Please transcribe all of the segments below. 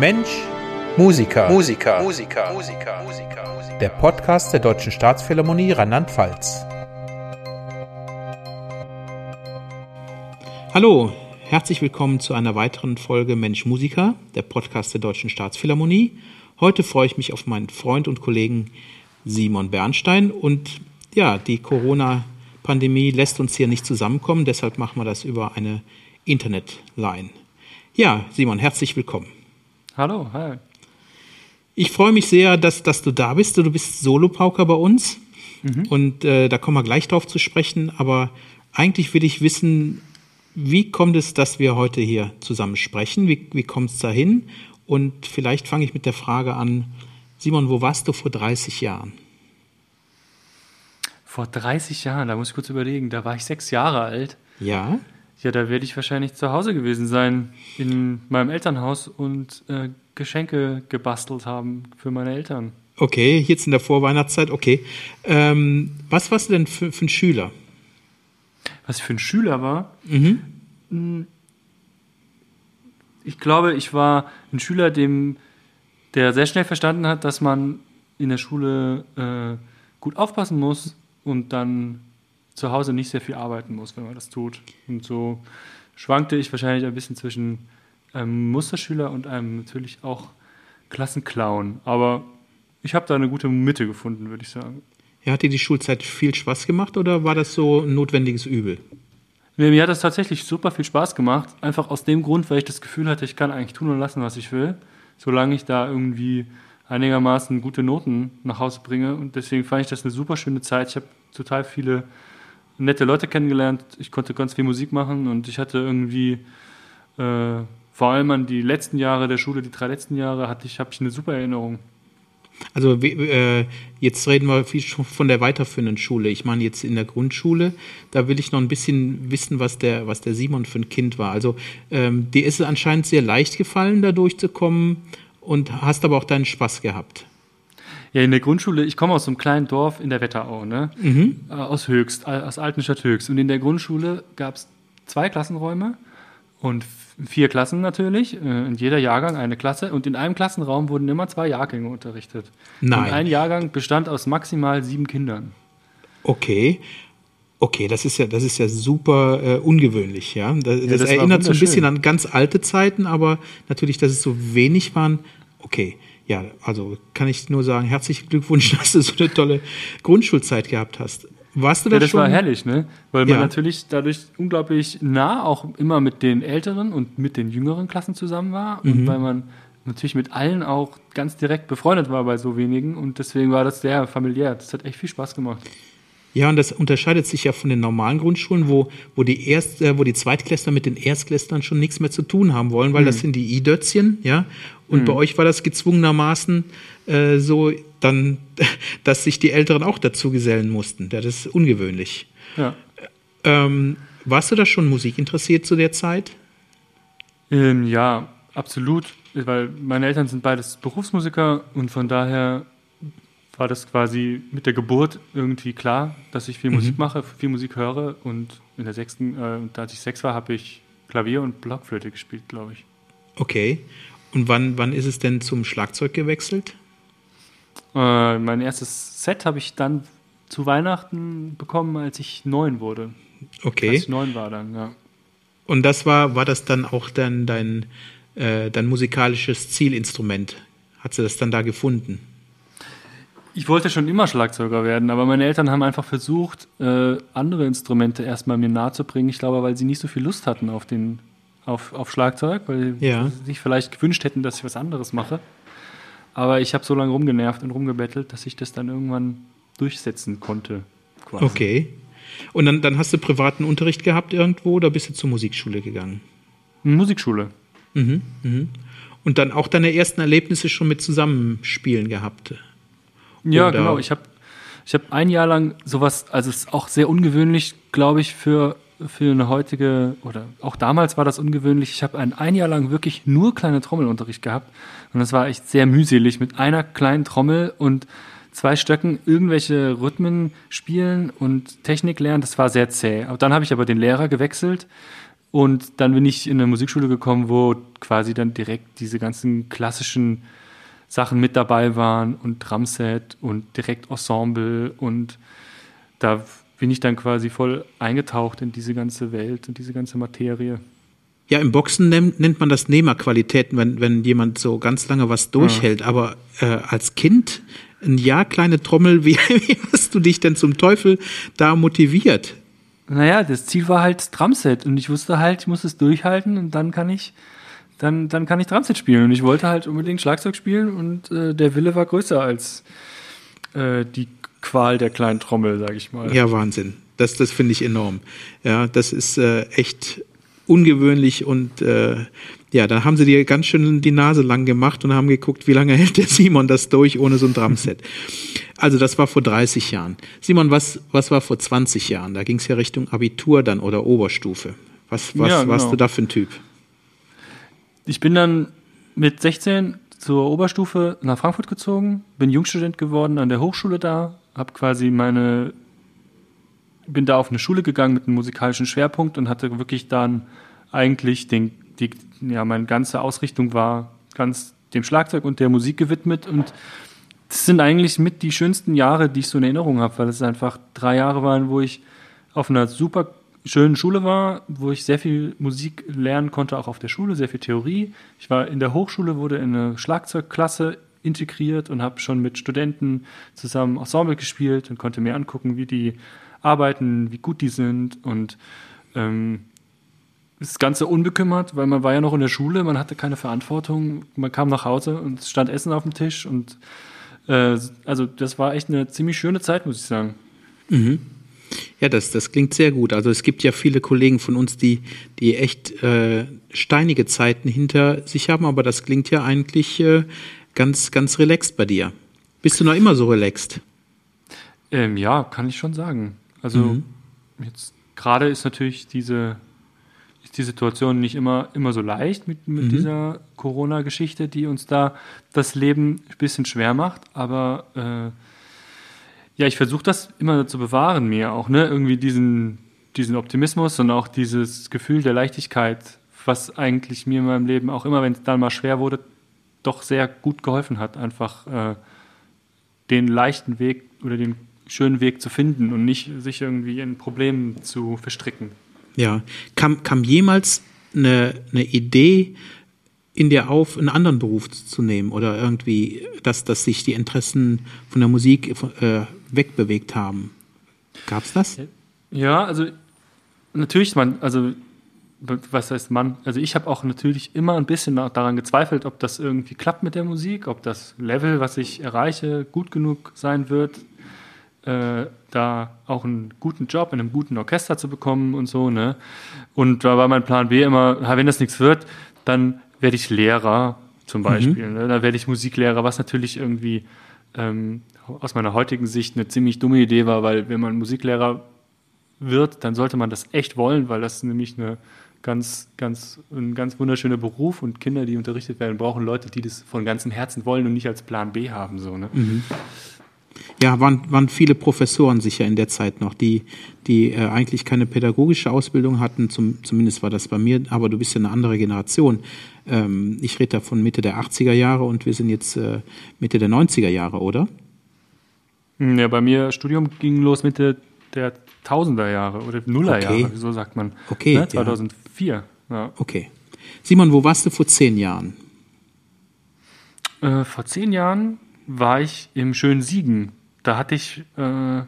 Mensch, Musiker. Musiker. Musiker. Musiker. Musiker. Der Podcast der Deutschen Staatsphilharmonie Rheinland-Pfalz. Hallo, herzlich willkommen zu einer weiteren Folge Mensch Musiker, der Podcast der Deutschen Staatsphilharmonie. Heute freue ich mich auf meinen Freund und Kollegen Simon Bernstein und ja, die Corona-Pandemie lässt uns hier nicht zusammenkommen, deshalb machen wir das über eine Internetline. Ja, Simon, herzlich willkommen. Hallo, hi. Ich freue mich sehr, dass, dass du da bist. Du bist Solopauker bei uns. Mhm. Und äh, da kommen wir gleich drauf zu sprechen. Aber eigentlich will ich wissen, wie kommt es, dass wir heute hier zusammen sprechen? Wie, wie kommt es dahin? Und vielleicht fange ich mit der Frage an, Simon, wo warst du vor 30 Jahren? Vor 30 Jahren, da muss ich kurz überlegen, da war ich sechs Jahre alt. Ja. Ja, da werde ich wahrscheinlich zu Hause gewesen sein, in meinem Elternhaus und äh, Geschenke gebastelt haben für meine Eltern. Okay, jetzt in der Vorweihnachtszeit, okay. Ähm, was warst du denn für, für, ein Schüler? Was ich für ein Schüler war? Mhm. Hm, ich glaube, ich war ein Schüler, dem, der sehr schnell verstanden hat, dass man in der Schule äh, gut aufpassen muss und dann zu Hause nicht sehr viel arbeiten muss, wenn man das tut. Und so schwankte ich wahrscheinlich ein bisschen zwischen einem Musterschüler und einem natürlich auch Klassenclown. Aber ich habe da eine gute Mitte gefunden, würde ich sagen. Ja, hat dir die Schulzeit viel Spaß gemacht oder war das so ein notwendiges Übel? Nee, mir hat das tatsächlich super viel Spaß gemacht. Einfach aus dem Grund, weil ich das Gefühl hatte, ich kann eigentlich tun und lassen, was ich will. Solange ich da irgendwie einigermaßen gute Noten nach Hause bringe. Und deswegen fand ich das eine super schöne Zeit. Ich habe total viele nette Leute kennengelernt. Ich konnte ganz viel Musik machen und ich hatte irgendwie äh, vor allem an die letzten Jahre der Schule, die drei letzten Jahre, hatte ich, habe ich eine super Erinnerung. Also äh, jetzt reden wir viel von der weiterführenden Schule. Ich meine jetzt in der Grundschule, da will ich noch ein bisschen wissen, was der, was der Simon für ein Kind war. Also ähm, dir ist es anscheinend sehr leicht gefallen, da durchzukommen und hast aber auch deinen Spaß gehabt. Ja, in der Grundschule, ich komme aus einem kleinen Dorf in der Wetterau, ne? Mhm. Äh, aus Höchst, aus Altenstadt Höchst. Und in der Grundschule gab es zwei Klassenräume und vier Klassen natürlich, äh, in jeder Jahrgang eine Klasse. Und in einem Klassenraum wurden immer zwei Jahrgänge unterrichtet. Nein. Und ein Jahrgang bestand aus maximal sieben Kindern. Okay. Okay, das ist ja, das ist ja super äh, ungewöhnlich, ja. Das, ja, das, das erinnert so ein bisschen an ganz alte Zeiten, aber natürlich, dass es so wenig waren. Okay ja, also kann ich nur sagen, herzlichen Glückwunsch, dass du so eine tolle Grundschulzeit gehabt hast. Warst du da ja, das schon? war herrlich, ne? Weil man ja. natürlich dadurch unglaublich nah auch immer mit den älteren und mit den jüngeren Klassen zusammen war und mhm. weil man natürlich mit allen auch ganz direkt befreundet war bei so wenigen und deswegen war das sehr familiär. Das hat echt viel Spaß gemacht. Ja, und das unterscheidet sich ja von den normalen Grundschulen, wo, wo die Erst, äh, wo die Zweitklässler mit den Erstklässlern schon nichts mehr zu tun haben wollen, weil mhm. das sind die I-Dötzchen, ja. Und mhm. bei euch war das gezwungenermaßen äh, so, dann, dass sich die Älteren auch dazu gesellen mussten. Das ist ungewöhnlich. Ja. Ähm, warst du da schon Musik interessiert zu der Zeit? Ähm, ja, absolut, weil meine Eltern sind beides Berufsmusiker und von daher war das quasi mit der Geburt irgendwie klar, dass ich viel mhm. Musik mache, viel Musik höre. Und in der sechsten, äh, als ich sechs war, habe ich Klavier und Blockflöte gespielt, glaube ich. Okay. Und wann, wann ist es denn zum Schlagzeug gewechselt? Äh, mein erstes Set habe ich dann zu Weihnachten bekommen, als ich neun wurde. Okay. Als ich neun war dann, ja. Und das war, war das dann auch dann dein, äh, dein musikalisches Zielinstrument? Hat sie das dann da gefunden? Ich wollte schon immer Schlagzeuger werden, aber meine Eltern haben einfach versucht, äh, andere Instrumente erstmal mir nahezubringen. Ich glaube, weil sie nicht so viel Lust hatten auf, den, auf, auf Schlagzeug, weil ja. sie sich vielleicht gewünscht hätten, dass ich was anderes mache. Aber ich habe so lange rumgenervt und rumgebettelt, dass ich das dann irgendwann durchsetzen konnte. Quasi. Okay. Und dann, dann hast du privaten Unterricht gehabt irgendwo oder bist du zur Musikschule gegangen? Musikschule. Mhm, mhm. Und dann auch deine ersten Erlebnisse schon mit Zusammenspielen gehabt? Ja, Oder genau. Ich habe ich hab ein Jahr lang sowas, also es ist auch sehr ungewöhnlich, glaube ich, für, für eine heutige, oder auch damals war das ungewöhnlich. Ich habe ein, ein Jahr lang wirklich nur kleine Trommelunterricht gehabt. Und das war echt sehr mühselig mit einer kleinen Trommel und zwei Stöcken irgendwelche Rhythmen spielen und Technik lernen. Das war sehr zäh. Aber dann habe ich aber den Lehrer gewechselt Und dann bin ich in eine Musikschule gekommen, wo quasi dann direkt diese ganzen klassischen Sachen mit dabei waren und Drumset und direkt Ensemble und da bin ich dann quasi voll eingetaucht in diese ganze Welt und diese ganze Materie. Ja, im Boxen nennt, nennt man das Nehmerqualitäten, wenn, wenn jemand so ganz lange was durchhält. Ja. Aber äh, als Kind, ein Jahr kleine Trommel, wie, wie hast du dich denn zum Teufel da motiviert? Naja, das Ziel war halt Drumset und ich wusste halt, ich muss es durchhalten und dann kann ich, dann, dann kann ich Drumset spielen. Und ich wollte halt unbedingt Schlagzeug spielen und äh, der Wille war größer als äh, die Qual der kleinen Trommel, sag ich mal. Ja, Wahnsinn. Das, das finde ich enorm. Ja, das ist äh, echt ungewöhnlich und äh, ja, da haben sie dir ganz schön die Nase lang gemacht und haben geguckt, wie lange hält der Simon das durch ohne so ein Drumset. Also das war vor 30 Jahren. Simon, was, was war vor 20 Jahren? Da ging es ja Richtung Abitur dann oder Oberstufe. Was, was Ja, genau. warst du da für ein Typ? Ich bin dann mit 16 zur Oberstufe nach Frankfurt gezogen, bin Jungstudent geworden an der Hochschule da, habe quasi meine, bin da auf eine Schule gegangen mit einem musikalischen Schwerpunkt und hatte wirklich dann eigentlich den, die, ja, meine ganze Ausrichtung war ganz dem Schlagzeug und der Musik gewidmet und das sind eigentlich mit die schönsten Jahre, die ich so in Erinnerung habe, weil es einfach drei Jahre waren, wo ich auf einer super schönen Schule war, wo ich sehr viel Musik lernen konnte, auch auf der Schule, sehr viel Theorie. Ich war in der Hochschule, wurde in eine Schlagzeugklasse integriert und habe schon mit Studenten zusammen Ensemble gespielt und konnte mir angucken, wie die arbeiten, wie gut die sind und ähm, das Ganze unbekümmert, weil man war ja noch in der Schule, man hatte keine Verantwortung, man kam nach Hause und es stand Essen auf dem Tisch und äh, also das war echt eine ziemlich schöne Zeit, muss ich sagen. Ja, das, das klingt sehr gut. Also es gibt ja viele Kollegen von uns, die, die echt äh, steinige Zeiten hinter sich haben, aber das klingt ja eigentlich äh, ganz, ganz relaxed bei dir. Bist du noch immer so relaxed? Ähm, ja, kann ich schon sagen. Also jetzt gerade ist natürlich diese ist die Situation nicht immer immer so leicht mit, mit dieser Corona-Geschichte, die uns da das Leben ein bisschen schwer macht. Aber äh, ja, ich versuche das immer zu bewahren mir auch, ne? Irgendwie diesen diesen Optimismus und auch dieses Gefühl der Leichtigkeit, was eigentlich mir in meinem Leben auch immer, wenn es dann mal schwer wurde, doch sehr gut geholfen hat, einfach äh, den leichten Weg oder den schönen Weg zu finden und nicht sich irgendwie in Problemen zu verstricken. Ja. Kam, kam jemals eine, eine Idee in dir auf, einen anderen Beruf zu nehmen oder irgendwie, dass, dass sich die Interessen von der Musik äh, wegbewegt haben? Gab's das? Ja, also natürlich, man, also was heißt man? Also ich habe auch natürlich immer ein bisschen daran gezweifelt, ob das irgendwie klappt mit der Musik, ob das Level, was ich erreiche, gut genug sein wird, äh, da auch einen guten Job in einem guten Orchester zu bekommen und so. Ne? Und da war mein Plan B immer, wenn das nichts wird, dann werde ich Lehrer zum Beispiel. Ne? Dann werde ich Musiklehrer, was natürlich irgendwie ähm, aus meiner heutigen Sicht eine ziemlich dumme Idee war, weil wenn man Musiklehrer wird, dann sollte man das echt wollen, weil das nämlich eine ganz, ganz, ein ganz wunderschöner Beruf und Kinder, die unterrichtet werden, brauchen Leute, die das von ganzem Herzen wollen und nicht als Plan B haben. So, ne? Ja, waren, waren viele Professoren sicher in der Zeit noch, die, die äh, eigentlich keine pädagogische Ausbildung hatten, zum, zumindest war das bei mir, aber du bist ja eine andere Generation. Ähm, ich rede da von Mitte der 80er Jahre und wir sind jetzt äh, Mitte der 90er Jahre, oder? Ja, bei mir Studium ging los Mitte der Tausender Jahre oder Nullerjahre, Okay. so sagt man. Okay, Ne? ja. 2004. Ja. Okay. Simon, wo warst du vor zehn Jahren? Äh, vor zehn Jahren war ich im schönen Siegen. Da hatte ich äh,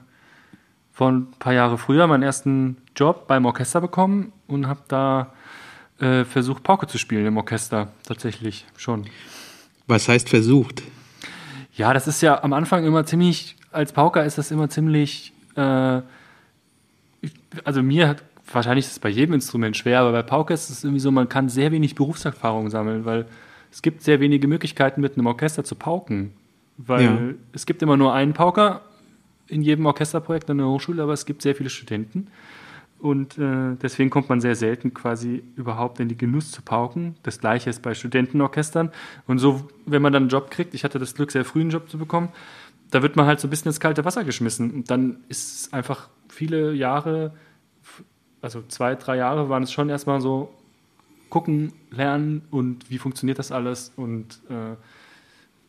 vor ein paar Jahre früher meinen ersten Job beim Orchester bekommen und habe da äh, versucht, Pauke zu spielen im Orchester. Tatsächlich schon. Was heißt versucht? Ja, das ist ja am Anfang immer ziemlich, als Pauker ist das immer ziemlich, äh, also mir hat, wahrscheinlich ist es bei jedem Instrument schwer, aber bei Pauke ist es irgendwie so, man kann sehr wenig Berufserfahrung sammeln, weil es gibt sehr wenige Möglichkeiten, mit einem Orchester zu pauken. Weil Ja. es gibt immer nur einen Pauker in jedem Orchesterprojekt an der Hochschule, aber es gibt sehr viele Studenten. Und äh, deswegen kommt man sehr selten quasi überhaupt in die Genuss zu pauken. Das gleiche ist bei Studentenorchestern. Und so, wenn man dann einen Job kriegt, ich hatte das Glück, sehr früh einen Job zu bekommen, da wird man halt so ein bisschen ins kalte Wasser geschmissen. Und dann ist es einfach viele Jahre, also zwei, drei Jahre waren es schon erstmal so gucken, lernen und wie funktioniert das alles und äh,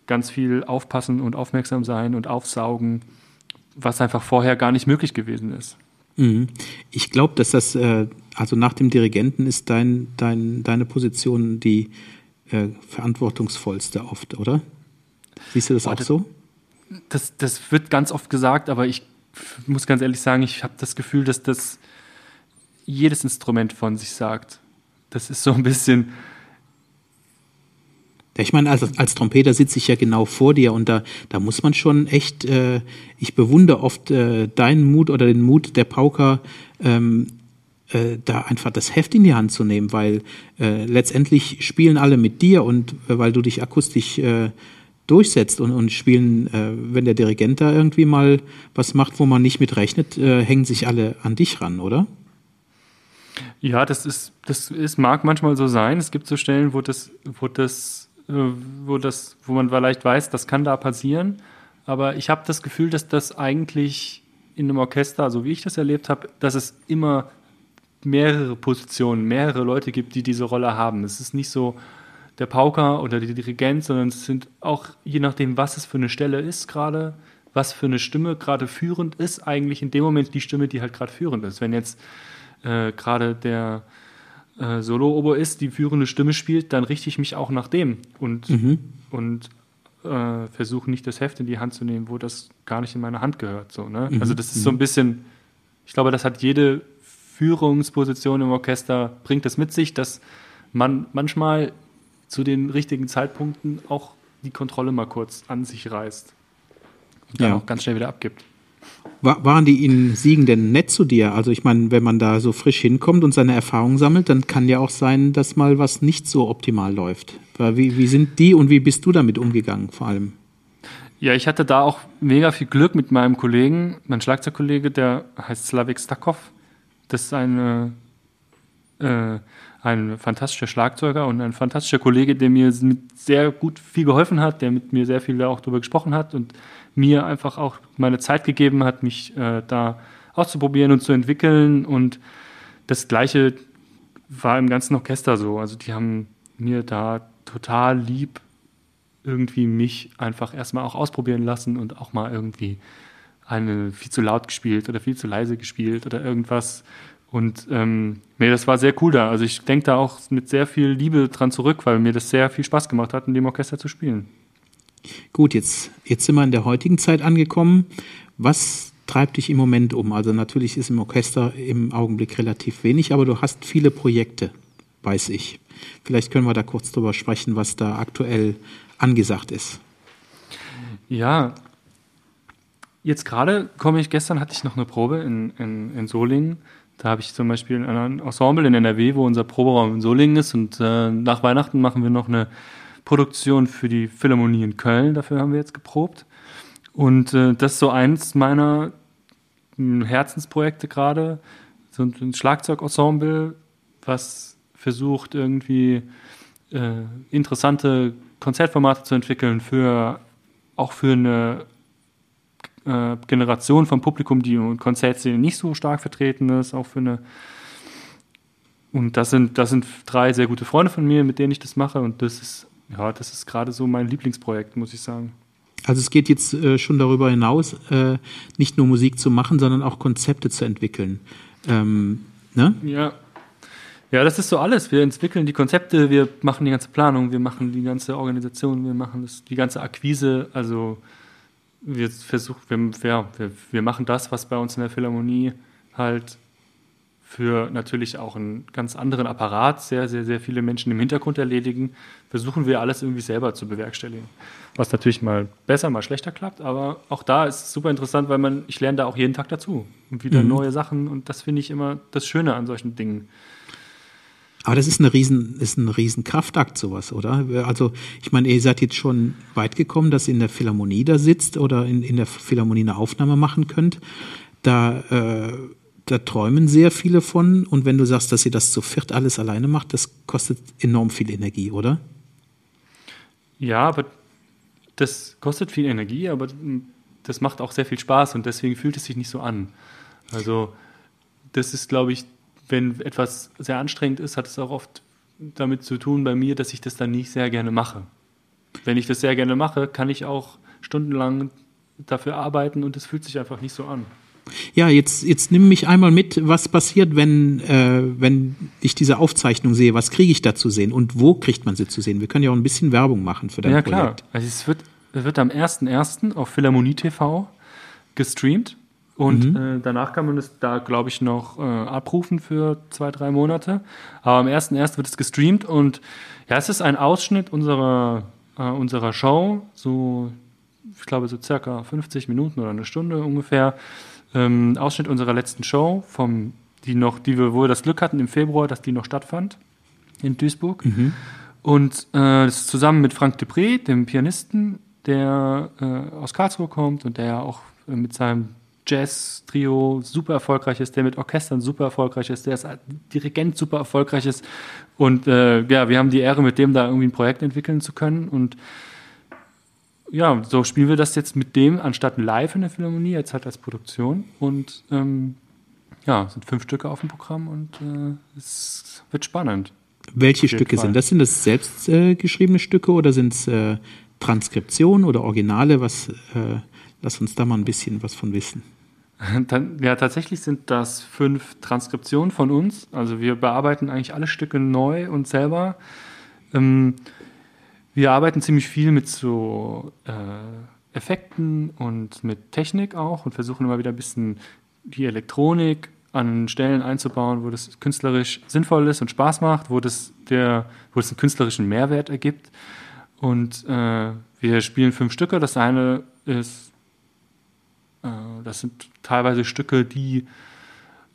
ganz viel aufpassen und aufmerksam sein und aufsaugen, was einfach vorher gar nicht möglich gewesen ist. Mhm. Ich glaube, dass das, äh, also nach dem Dirigenten ist dein, dein, deine Position die äh, verantwortungsvollste oft, oder? Siehst du das Boah, auch so? Das, das wird ganz oft gesagt, aber ich muss ganz ehrlich sagen, ich habe das Gefühl, dass das jedes Instrument von sich sagt. Das ist so ein bisschen, ich meine, als, als Trompeter sitze ich ja genau vor dir und da, da muss man schon echt, äh, ich bewundere oft äh, deinen Mut oder den Mut der Pauker, ähm, äh, da einfach das Heft in die Hand zu nehmen, weil äh, letztendlich spielen alle mit dir und äh, weil du dich akustisch äh, durchsetzt und, und spielen, äh, wenn der Dirigent da irgendwie mal was macht, wo man nicht mit rechnet, äh, hängen sich alle an dich ran, oder? Ja, das ist, das ist, mag manchmal so sein. Es gibt so Stellen, wo das, wo das äh, wo, das, wo man vielleicht weiß, das kann da passieren. Aber ich habe das Gefühl, dass das eigentlich in einem Orchester, so wie ich das erlebt habe, dass es immer mehrere Positionen, mehrere Leute gibt, die diese Rolle haben. Es ist nicht so der Pauker oder der Dirigent, sondern es sind auch, je nachdem, was es für eine Stelle ist gerade, was für eine Stimme gerade führend ist, eigentlich in dem Moment die Stimme, die halt gerade führend ist. Wenn jetzt äh, gerade der äh, Solo-Oboist die führende Stimme spielt, dann richte ich mich auch nach dem und, mhm. und äh, versuche nicht das Heft in die Hand zu nehmen, wo das gar nicht in meine Hand gehört. So, ne? Mhm. Also das ist so ein mhm. bisschen, ich glaube, das hat jede Führungsposition im Orchester, bringt das mit sich, dass man manchmal zu den richtigen Zeitpunkten auch die Kontrolle mal kurz an sich reißt und dann ja. auch ganz schnell wieder abgibt. War, waren die in Siegen denn nett zu dir? Also ich meine, wenn man da so frisch hinkommt und seine Erfahrungen sammelt, dann kann ja auch sein, dass mal was nicht so optimal läuft. Wie, wie sind die und wie bist du damit umgegangen vor allem? Ja, ich hatte da auch mega viel Glück mit meinem Kollegen, mein Schlagzeugkollege, der heißt Slavik Stakov. Das ist eine, äh, ein fantastischer Schlagzeuger und ein fantastischer Kollege, der mir sehr gut viel geholfen hat, der mit mir sehr viel auch darüber gesprochen hat und mir einfach auch meine Zeit gegeben hat, mich äh, da auszuprobieren und zu entwickeln. Und das Gleiche war im ganzen Orchester so. Also die haben mir da total lieb irgendwie mich einfach erstmal auch ausprobieren lassen und auch mal irgendwie eine viel zu laut gespielt oder viel zu leise gespielt oder irgendwas. Und ähm, nee, das war sehr cool da. Also ich denke da auch mit sehr viel Liebe dran zurück, weil mir das sehr viel Spaß gemacht hat, in dem Orchester zu spielen. Gut, jetzt, jetzt sind wir in der heutigen Zeit angekommen. Was treibt dich im Moment um? Also natürlich ist im Orchester im Augenblick relativ wenig, aber du hast viele Projekte, weiß ich. Vielleicht können wir da kurz drüber sprechen, was da aktuell angesagt ist. Ja, jetzt gerade komme ich, gestern hatte ich noch eine Probe in, in, in Solingen. Da habe ich zum Beispiel ein Ensemble in NRW, wo unser Proberaum in Solingen ist und äh, nach Weihnachten machen wir noch eine Produktion für die Philharmonie in Köln. Dafür haben wir jetzt geprobt. Und äh, das ist so eins meiner hm, Herzensprojekte gerade. So ein Schlagzeugensemble, was versucht irgendwie äh, interessante Konzertformate zu entwickeln für auch für eine äh, Generation von Publikum, die in Konzertszene nicht so stark vertreten ist, auch für eine und das sind, das sind drei sehr gute Freunde von mir, mit denen ich das mache. Und das ist ja, das ist gerade so mein Lieblingsprojekt, muss ich sagen. Also es geht jetzt äh, schon darüber hinaus, äh, nicht nur Musik zu machen, sondern auch Konzepte zu entwickeln. Ähm, ne? Ja. Ja, das ist so alles. Wir entwickeln die Konzepte, wir machen die ganze Planung, wir machen die ganze Organisation, wir machen das, die ganze Akquise. Also wir versuchen, wir, ja, wir, wir machen das, was bei uns in der Philharmonie halt für natürlich auch einen ganz anderen Apparat sehr, sehr, sehr viele Menschen im Hintergrund erledigen, versuchen wir alles irgendwie selber zu bewerkstelligen. Was natürlich mal besser, mal schlechter klappt, aber auch da ist es super interessant, weil man, ich lerne da auch jeden Tag dazu und wieder mhm. neue Sachen und das finde ich immer das Schöne an solchen Dingen. Aber das ist, eine riesen, ist ein riesen Kraftakt, sowas, oder? Also, ich meine, ihr seid jetzt schon weit gekommen, dass ihr in der Philharmonie da sitzt oder in, in der Philharmonie eine Aufnahme machen könnt. Da äh, da träumen sehr viele von. Und wenn du sagst, dass ihr das zu viert alles alleine macht, das kostet enorm viel Energie, oder? Ja, aber das kostet viel Energie, aber das macht auch sehr viel Spaß und deswegen fühlt es sich nicht so an. Also das ist, glaube ich, wenn etwas sehr anstrengend ist, hat es auch oft damit zu tun bei mir, dass ich das dann nicht sehr gerne mache. Wenn ich das sehr gerne mache, kann ich auch stundenlang dafür arbeiten und es fühlt sich einfach nicht so an. Ja, jetzt, jetzt nimm mich einmal mit, was passiert, wenn, äh, wenn ich diese Aufzeichnung sehe. Was kriege ich da zu sehen und wo kriegt man sie zu sehen? Wir können ja auch ein bisschen Werbung machen für dein Projekt. Ja, klar. Also es wird, es wird am 1.1. auf Philharmonie TV gestreamt und mhm. äh, danach kann man es da, glaube ich, noch äh, abrufen für zwei, drei Monate. Aber am 1.1. wird es gestreamt und ja, es ist ein Ausschnitt unserer, äh, unserer Show, so, ich glaube, so circa 50 Minuten oder eine Stunde ungefähr ähm, Ausschnitt unserer letzten Show, vom, die noch, die wir, wo wir das Glück hatten im Februar, dass die noch stattfand in Duisburg. Mhm. Und äh, das ist zusammen mit Frank Depré, dem Pianisten, der äh, aus Karlsruhe kommt und der auch äh, mit seinem Jazz-Trio super erfolgreich ist, der mit Orchestern super erfolgreich ist, der als Dirigent super erfolgreich ist. Und äh, ja, wir haben die Ehre, mit dem da irgendwie ein Projekt entwickeln zu können. Und ja, so spielen wir das jetzt mit dem, anstatt live in der Philharmonie, jetzt halt als Produktion. Und ähm, ja, sind fünf Stücke auf dem Programm und äh, es wird spannend. Welche Stücke Fall. sind das? Sind das selbst äh, geschriebene Stücke oder sind es äh, Transkriptionen oder Originale? Was, äh, lass uns da mal ein bisschen was von wissen. Ja, tatsächlich sind das fünf Transkriptionen von uns. Also wir bearbeiten eigentlich alle Stücke neu und selber. Ähm, wir arbeiten ziemlich viel mit so äh, Effekten und mit Technik auch und versuchen immer wieder ein bisschen die Elektronik an Stellen einzubauen, wo das künstlerisch sinnvoll ist und Spaß macht, wo das, der, wo das einen künstlerischen Mehrwert ergibt. Und äh, wir spielen fünf Stücke. Das eine ist, das sind teilweise Stücke, die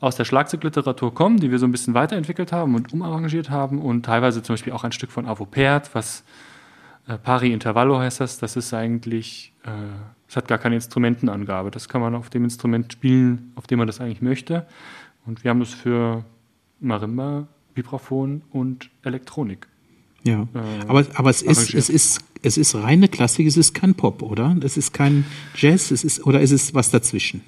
aus der Schlagzeugliteratur kommen, die wir so ein bisschen weiterentwickelt haben und umarrangiert haben und teilweise zum Beispiel auch ein Stück von Avo Pärt, was äh, Pari Intervallo heißt das. Das ist eigentlich, äh, es hat gar keine Instrumentenangabe. Das kann man auf dem Instrument spielen, auf dem man das eigentlich möchte. Und wir haben das für Marimba, Vibraphon und Elektronik. Ja, äh, aber, aber es, ist, es, ist, es ist reine Klassik, es ist kein Pop, oder? Es ist kein Jazz, es ist, oder ist es was dazwischen?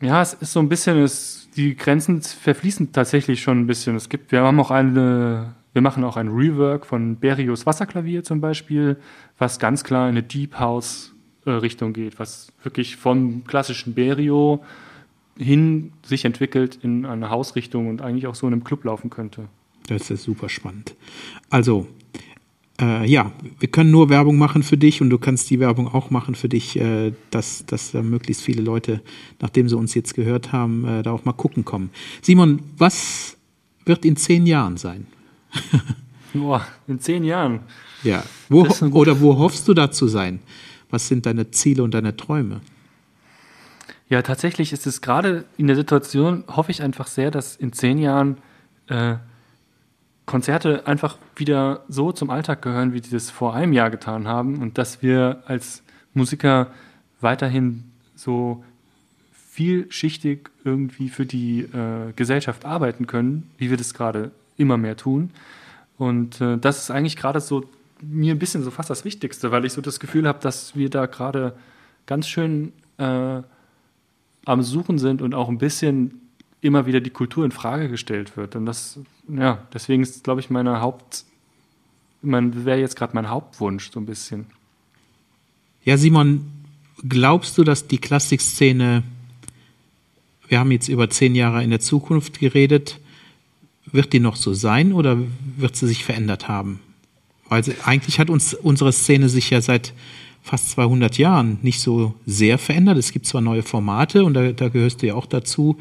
Ja, es ist so ein bisschen, es, die Grenzen verfließen tatsächlich schon ein bisschen. Es gibt, wir haben auch eine wir machen auch ein Rework von Berios Wasserklavier zum Beispiel, was ganz klar in eine Deep House äh, Richtung geht, was wirklich vom klassischen Berio hin sich entwickelt in eine Hausrichtung und eigentlich auch so in einem Club laufen könnte. Das ist super spannend. Also, äh, ja, wir können nur Werbung machen für dich und du kannst die Werbung auch machen für dich, äh, dass, dass äh, möglichst viele Leute, nachdem sie uns jetzt gehört haben, äh, da auch mal gucken kommen. Simon, was wird in zehn Jahren sein? Boah, in zehn Jahren. Ja. Wo, oder wo hoffst du da zu sein? Was sind deine Ziele und deine Träume? Ja, tatsächlich ist es gerade in der Situation, hoffe ich einfach sehr, dass in zehn Jahren äh, Konzerte einfach wieder so zum Alltag gehören, wie sie das vor einem Jahr getan haben und dass wir als Musiker weiterhin so vielschichtig irgendwie für die äh, Gesellschaft arbeiten können, wie wir das gerade immer mehr tun. Und äh, das ist eigentlich gerade so mir ein bisschen so fast das Wichtigste, weil ich so das Gefühl habe, dass wir da gerade ganz schön äh, am Suchen sind und auch ein bisschen immer wieder die Kultur in Frage gestellt wird. Und das, ja, deswegen ist, glaube ich, meine Haupt, mein, wäre jetzt gerade mein Hauptwunsch so ein bisschen. Ja, Simon, glaubst du, dass die Klassikszene, wir haben jetzt über zehn Jahre in der Zukunft geredet, wird die noch so sein oder wird sie sich verändert haben? Weil sie, eigentlich hat uns unsere Szene sich ja seit fast 200 Jahren nicht so sehr verändert. Es gibt zwar neue Formate und da, da gehörst du ja auch dazu,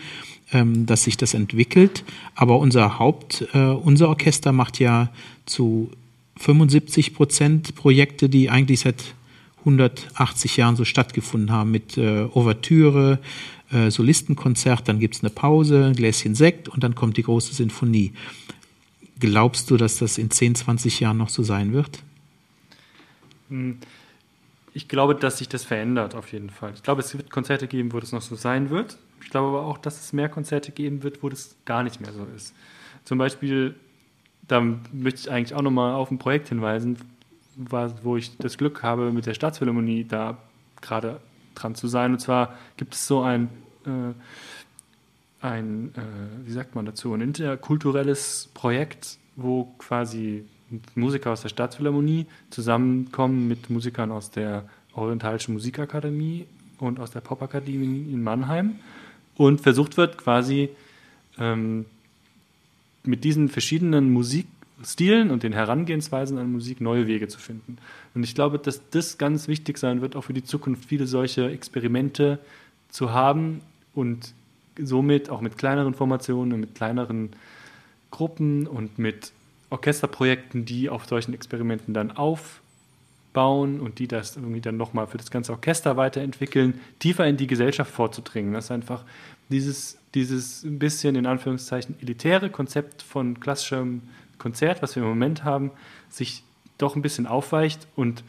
dass sich das entwickelt, aber unser Haupt, äh, unser Orchester macht ja zu 75 Prozent Projekte, die eigentlich seit 180 Jahren so stattgefunden haben mit äh, Ouvertüre, äh, Solistenkonzert, dann gibt es eine Pause, ein Gläschen Sekt und dann kommt die große Sinfonie. Glaubst du, dass das in 10, 20 Jahren noch so sein wird? Hm. Ich glaube, dass sich das verändert auf jeden Fall. Ich glaube, es wird Konzerte geben, wo das noch so sein wird. Ich glaube aber auch, dass es mehr Konzerte geben wird, wo das gar nicht mehr so ist. Zum Beispiel, da möchte ich eigentlich auch nochmal auf ein Projekt hinweisen, wo ich das Glück habe, mit der Staatsphilharmonie da gerade dran zu sein. Und zwar gibt es so ein, äh, ein, äh, wie sagt man dazu, ein interkulturelles Projekt, wo quasi Musiker aus der Staatsphilharmonie zusammenkommen mit Musikern aus der Orientalischen Musikakademie und aus der Popakademie in Mannheim und versucht wird quasi ähm, mit diesen verschiedenen Musikstilen und den Herangehensweisen an Musik neue Wege zu finden. Und ich glaube, dass das ganz wichtig sein wird, auch für die Zukunft, viele solche Experimente zu haben und somit auch mit kleineren Formationen, mit kleineren Gruppen und mit Orchesterprojekten, die auf solchen Experimenten dann aufbauen und die das irgendwie dann nochmal für das ganze Orchester weiterentwickeln, tiefer in die Gesellschaft vorzudringen. Das ist einfach dieses, dieses ein bisschen in Anführungszeichen elitäre Konzept von klassischem Konzert, was wir im Moment haben, sich doch ein bisschen aufweicht und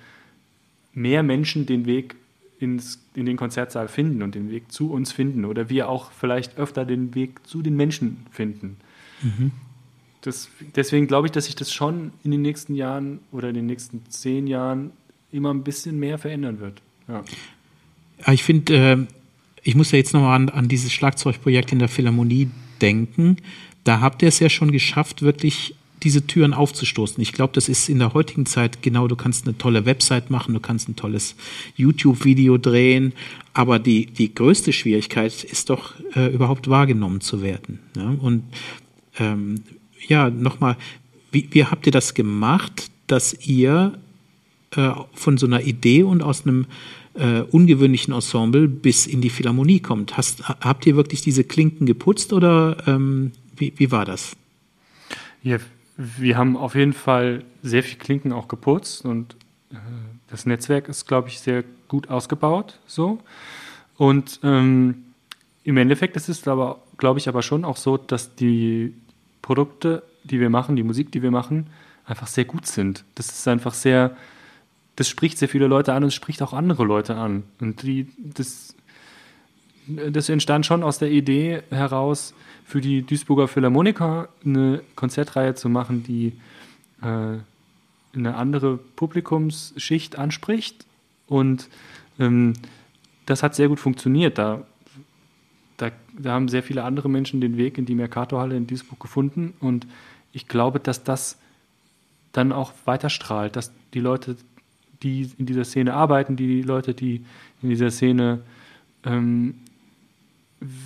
mehr Menschen den Weg ins, in den Konzertsaal finden und den Weg zu uns finden oder wir auch vielleicht öfter den Weg zu den Menschen finden. Mhm das, deswegen glaube ich, dass sich das schon in den nächsten Jahren oder in den nächsten zehn Jahren immer ein bisschen mehr verändern wird. Ja, ich finde, äh, ich muss ja jetzt nochmal an, an dieses Schlagzeugprojekt in der Philharmonie denken. Da habt ihr es ja schon geschafft, wirklich diese Türen aufzustoßen. Ich glaube, das ist in der heutigen Zeit genau, du kannst eine tolle Website machen, du kannst ein tolles YouTube-Video drehen, aber die, die größte Schwierigkeit ist doch, äh, überhaupt wahrgenommen zu werden. Ja? Und ähm, ja, nochmal, wie, wie habt ihr das gemacht, dass ihr äh, von so einer Idee und aus einem äh, ungewöhnlichen Ensemble bis in die Philharmonie kommt? Hast, habt ihr wirklich diese Klinken geputzt oder ähm, wie, wie war das? Ja, wir haben auf jeden Fall sehr viel Klinken auch geputzt und äh, das Netzwerk ist, glaube ich, sehr gut ausgebaut. So. Und ähm, im Endeffekt ist es aber, glaube ich, aber schon auch so, dass die Produkte, die wir machen, die Musik, die wir machen, einfach sehr gut sind. Das ist einfach sehr, das spricht sehr viele Leute an und es spricht auch andere Leute an. Und die, das, das entstand schon aus der Idee heraus, für die Duisburger Philharmoniker eine Konzertreihe zu machen, die äh, eine andere Publikumsschicht anspricht. Und ähm, das hat sehr gut funktioniert. Da da, haben sehr viele andere Menschen den Weg in die Mercatorhalle in Duisburg gefunden und ich glaube, dass das dann auch weiter strahlt, dass die Leute, die in dieser Szene arbeiten, die Leute, die in dieser Szene ähm,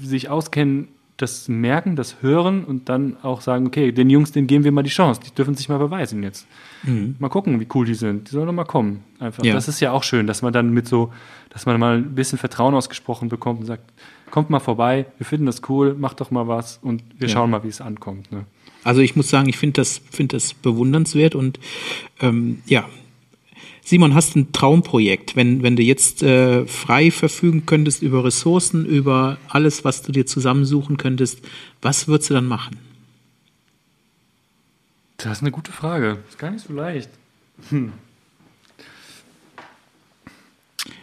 sich auskennen, das merken, das hören und dann auch sagen, okay, den Jungs, denen geben wir mal die Chance, die dürfen sich mal beweisen jetzt. Mhm. Mal gucken, wie cool die sind. Die sollen doch mal kommen. Einfach. Ja. Das ist ja auch schön, dass man dann mit so, dass man mal ein bisschen Vertrauen ausgesprochen bekommt und sagt, kommt mal vorbei, wir finden das cool, macht doch mal was und wir ja. schauen mal, wie es ankommt. Ne? Also ich muss sagen, ich finde das, find das bewundernswert und ähm, ja, Simon, hast ein Traumprojekt, wenn, wenn du jetzt äh, frei verfügen könntest über Ressourcen, über alles, was du dir zusammensuchen könntest, was würdest du dann machen? Das ist eine gute Frage. Ist gar nicht so leicht. Hm.